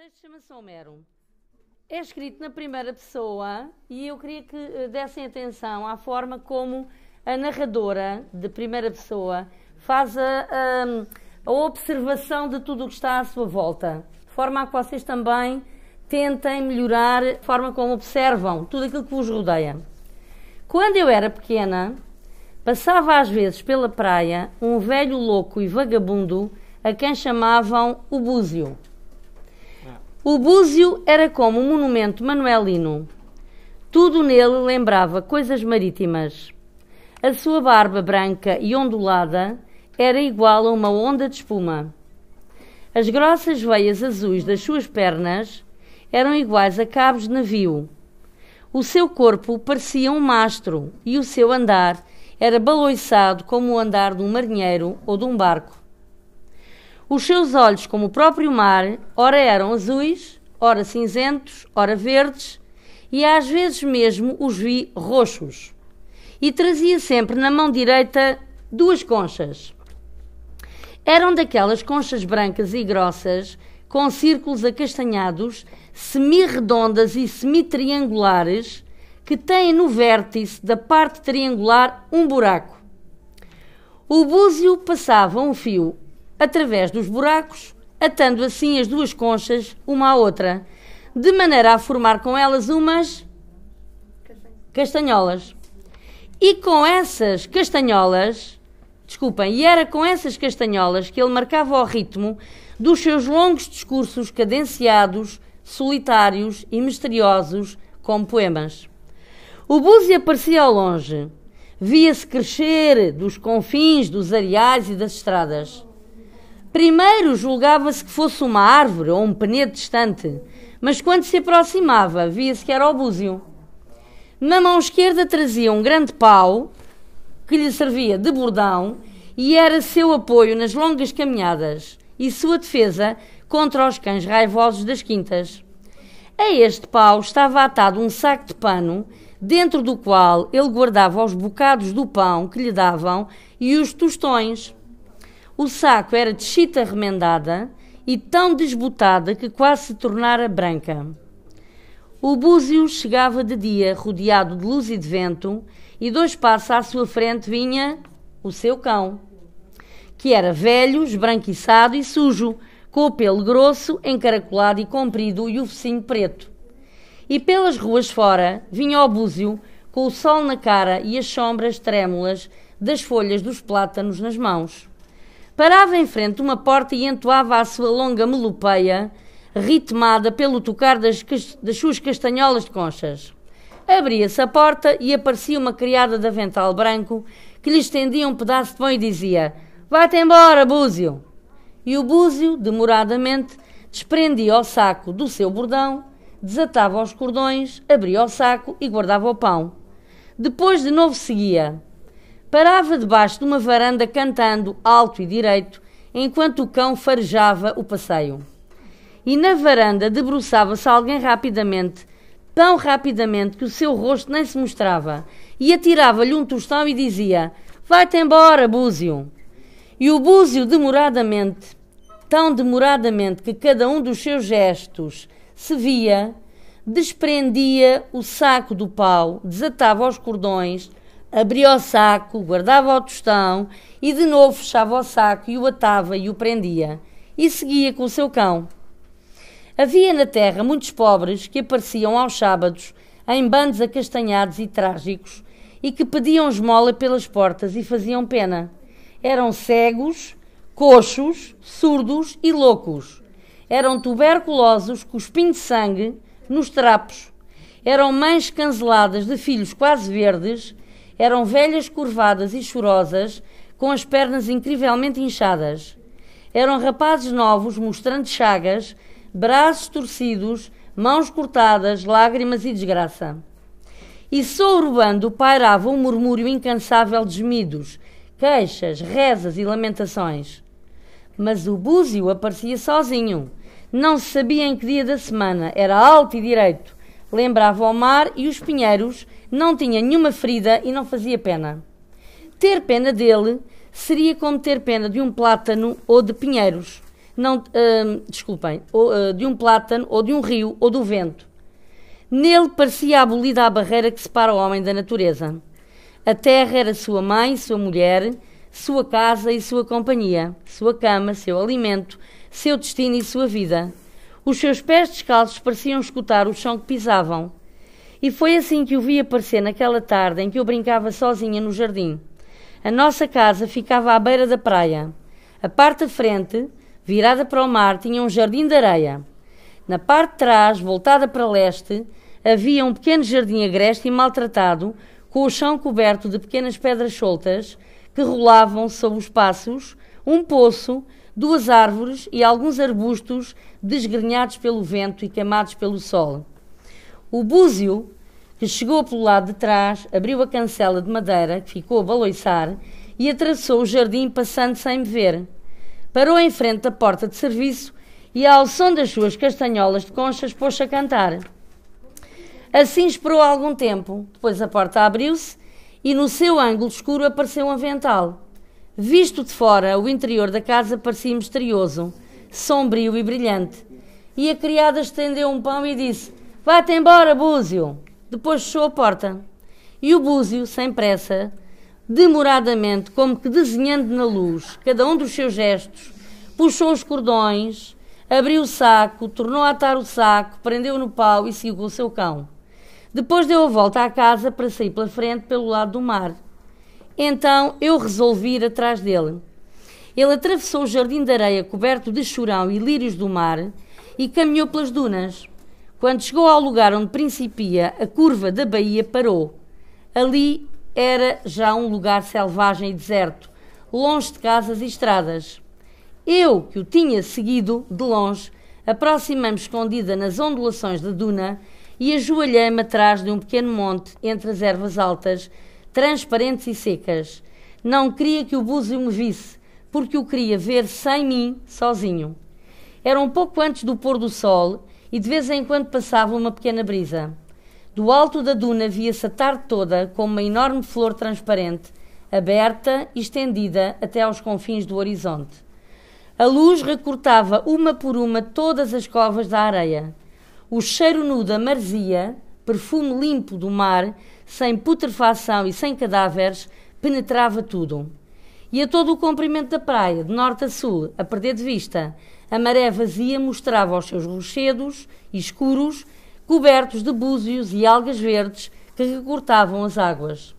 texto chama-se Homero. É escrito na primeira pessoa e eu queria que eh, dessem atenção à forma como a narradora de primeira pessoa faz a, a, a observação de tudo o que está à sua volta, de forma a que vocês também tentem melhorar a forma como observam tudo aquilo que vos rodeia. Quando eu era pequena, passava às vezes pela praia um velho louco e vagabundo a quem chamavam o Búzio. O Búzio era como um monumento manuelino. Tudo nele lembrava coisas marítimas. A sua barba branca e ondulada era igual a uma onda de espuma. As grossas veias azuis das suas pernas eram iguais a cabos de navio. O seu corpo parecia um mastro e o seu andar era baloiçado como o andar de um marinheiro ou de um barco. Os seus olhos, como o próprio mar, ora eram azuis, ora cinzentos, ora verdes, e às vezes mesmo os vi roxos. E trazia sempre na mão direita duas conchas. Eram daquelas conchas brancas e grossas, com círculos acastanhados, semi-redondas e semi-triangulares, que têm no vértice da parte triangular um buraco. O búzio passava um fio através dos buracos, atando assim as duas conchas uma à outra, de maneira a formar com elas umas castanholas. E com essas castanholas, desculpem, e era com essas castanholas que ele marcava o ritmo dos seus longos discursos cadenciados, solitários e misteriosos, como poemas. O búzio aparecia ao longe, via-se crescer dos confins dos areais e das estradas. Primeiro julgava-se que fosse uma árvore ou um penedo distante, mas quando se aproximava, via-se que era o búzio. Na mão esquerda trazia um grande pau, que lhe servia de bordão, e era seu apoio nas longas caminhadas e sua defesa contra os cães raivosos das quintas. A este pau estava atado um saco de pano, dentro do qual ele guardava os bocados do pão que lhe davam e os tostões. O saco era de chita remendada e tão desbotada que quase se tornara branca. O búzio chegava de dia, rodeado de luz e de vento, e dois passos à sua frente vinha o seu cão, que era velho, esbranquiçado e sujo, com o pelo grosso, encaracolado e comprido e o focinho preto. E pelas ruas fora vinha o búzio, com o sol na cara e as sombras trêmulas das folhas dos plátanos nas mãos. Parava em frente de uma porta e entoava a sua longa melopeia, ritmada pelo tocar das, das suas castanholas de conchas. Abria-se a porta e aparecia uma criada de avental branco que lhe estendia um pedaço de pão e dizia: Vai-te embora, Búzio! E o Búzio, demoradamente, desprendia o saco do seu bordão, desatava os cordões, abria o saco e guardava o pão. Depois de novo seguia. Parava debaixo de uma varanda cantando alto e direito, enquanto o cão farejava o passeio. E na varanda debruçava-se alguém rapidamente, tão rapidamente que o seu rosto nem se mostrava, e atirava-lhe um tostão e dizia: Vai-te embora, Búzio! E o Búzio, demoradamente, tão demoradamente que cada um dos seus gestos se via, desprendia o saco do pau, desatava os cordões, abria o saco, guardava o tostão e de novo fechava o saco e o atava e o prendia. E seguia com o seu cão. Havia na terra muitos pobres que apareciam aos sábados em bandos acastanhados e trágicos e que pediam esmola pelas portas e faziam pena. Eram cegos, coxos, surdos e loucos. Eram tuberculosos, cuspindo sangue nos trapos. Eram mães canceladas de filhos quase verdes eram velhas curvadas e chorosas, com as pernas incrivelmente inchadas. Eram rapazes novos, mostrando chagas, braços torcidos, mãos cortadas, lágrimas e desgraça. E sobre o bando pairava um murmúrio incansável de gemidos, queixas, rezas e lamentações. Mas o búzio aparecia sozinho. Não se sabia em que dia da semana, era alto e direito. Lembrava o mar e os pinheiros não tinha nenhuma ferida e não fazia pena. Ter pena dele seria como ter pena de um plátano ou de pinheiros. não, uh, desculpem, uh, de um plátano, ou de um rio, ou do vento. Nele parecia abolida a barreira que separa o homem da natureza. A terra era sua mãe, sua mulher, sua casa e sua companhia, sua cama, seu alimento, seu destino e sua vida. Os seus pés descalços pareciam escutar o chão que pisavam. E foi assim que o vi aparecer naquela tarde em que eu brincava sozinha no jardim. A nossa casa ficava à beira da praia. A parte da frente, virada para o mar, tinha um jardim de areia. Na parte de trás, voltada para leste, havia um pequeno jardim agreste e maltratado, com o chão coberto de pequenas pedras soltas que rolavam sob os passos, um poço, duas árvores e alguns arbustos desgrenhados pelo vento e queimados pelo sol. O búzio, que chegou pelo lado de trás, abriu a cancela de madeira, que ficou a baloiçar, e atravessou o jardim passando sem me ver parou em frente da porta de serviço e, ao som das suas castanholas de conchas, pôs-se a cantar. Assim esperou algum tempo, depois a porta abriu-se e no seu ângulo escuro apareceu um avental. Visto de fora, o interior da casa parecia misterioso, sombrio e brilhante. E a criada estendeu um pão e disse: Vá-te embora, Búzio! Depois fechou a porta. E o Búzio, sem pressa, demoradamente, como que desenhando na luz cada um dos seus gestos, puxou os cordões, abriu o saco, tornou a atar o saco, prendeu no pau e seguiu o seu cão. Depois deu a volta à casa para sair pela frente pelo lado do mar. Então eu resolvi ir atrás dele. Ele atravessou o jardim de areia coberto de chorão e lírios do mar e caminhou pelas dunas. Quando chegou ao lugar onde principia a curva da baía, parou. Ali era já um lugar selvagem e deserto, longe de casas e estradas. Eu, que o tinha seguido de longe, aproximei-me escondida nas ondulações da duna e ajoelhei-me atrás de um pequeno monte entre as ervas altas, transparentes e secas. Não queria que o búzio me visse, porque o queria ver sem mim, sozinho. Era um pouco antes do pôr do sol e de vez em quando passava uma pequena brisa. Do alto da duna via-se a tarde toda como uma enorme flor transparente, aberta e estendida até aos confins do horizonte. A luz recortava uma por uma todas as covas da areia. O cheiro nu da marzia, perfume limpo do mar, sem putrefação e sem cadáveres, penetrava tudo. E a todo o comprimento da praia, de norte a sul, a perder de vista, a maré vazia mostrava os seus rochedos escuros cobertos de búzios e algas verdes que recortavam as águas.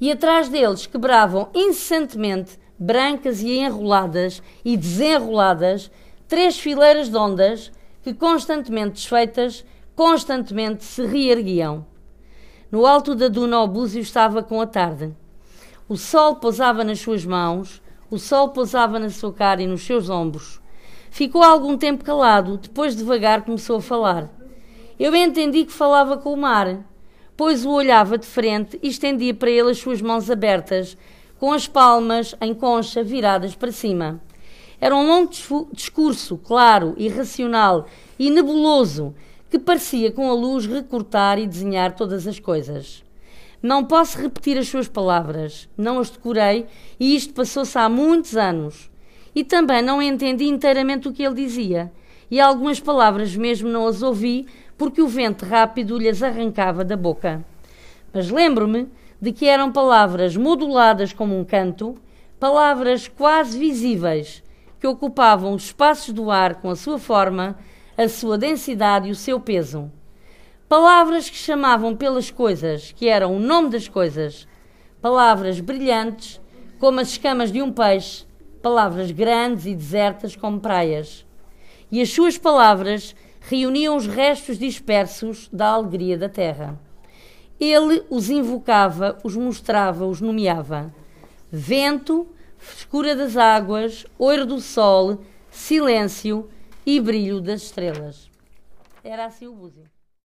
E atrás deles quebravam incessantemente, brancas e enroladas e desenroladas, três fileiras de ondas que, constantemente desfeitas, constantemente se reerguiam. No alto da duna, o búzio estava com a tarde. O sol pousava nas suas mãos, o sol pousava na sua cara e nos seus ombros. Ficou algum tempo calado, depois devagar começou a falar. Eu entendi que falava com o mar, pois o olhava de frente e estendia para ele as suas mãos abertas, com as palmas em concha viradas para cima. Era um longo discurso, claro, irracional e nebuloso, que parecia com a luz recortar e desenhar todas as coisas. Não posso repetir as suas palavras, não as decorei e isto passou-se há muitos anos. E também não entendi inteiramente o que ele dizia, e algumas palavras mesmo não as ouvi porque o vento rápido lhes arrancava da boca. Mas lembro-me de que eram palavras moduladas como um canto, palavras quase visíveis, que ocupavam os espaços do ar com a sua forma, a sua densidade e o seu peso. Palavras que chamavam pelas coisas, que eram o nome das coisas. Palavras brilhantes, como as escamas de um peixe, palavras grandes e desertas como praias. E as suas palavras reuniam os restos dispersos da alegria da terra. Ele os invocava, os mostrava, os nomeava. Vento, frescura das águas, ouro do sol, silêncio e brilho das estrelas. Era assim o búzio.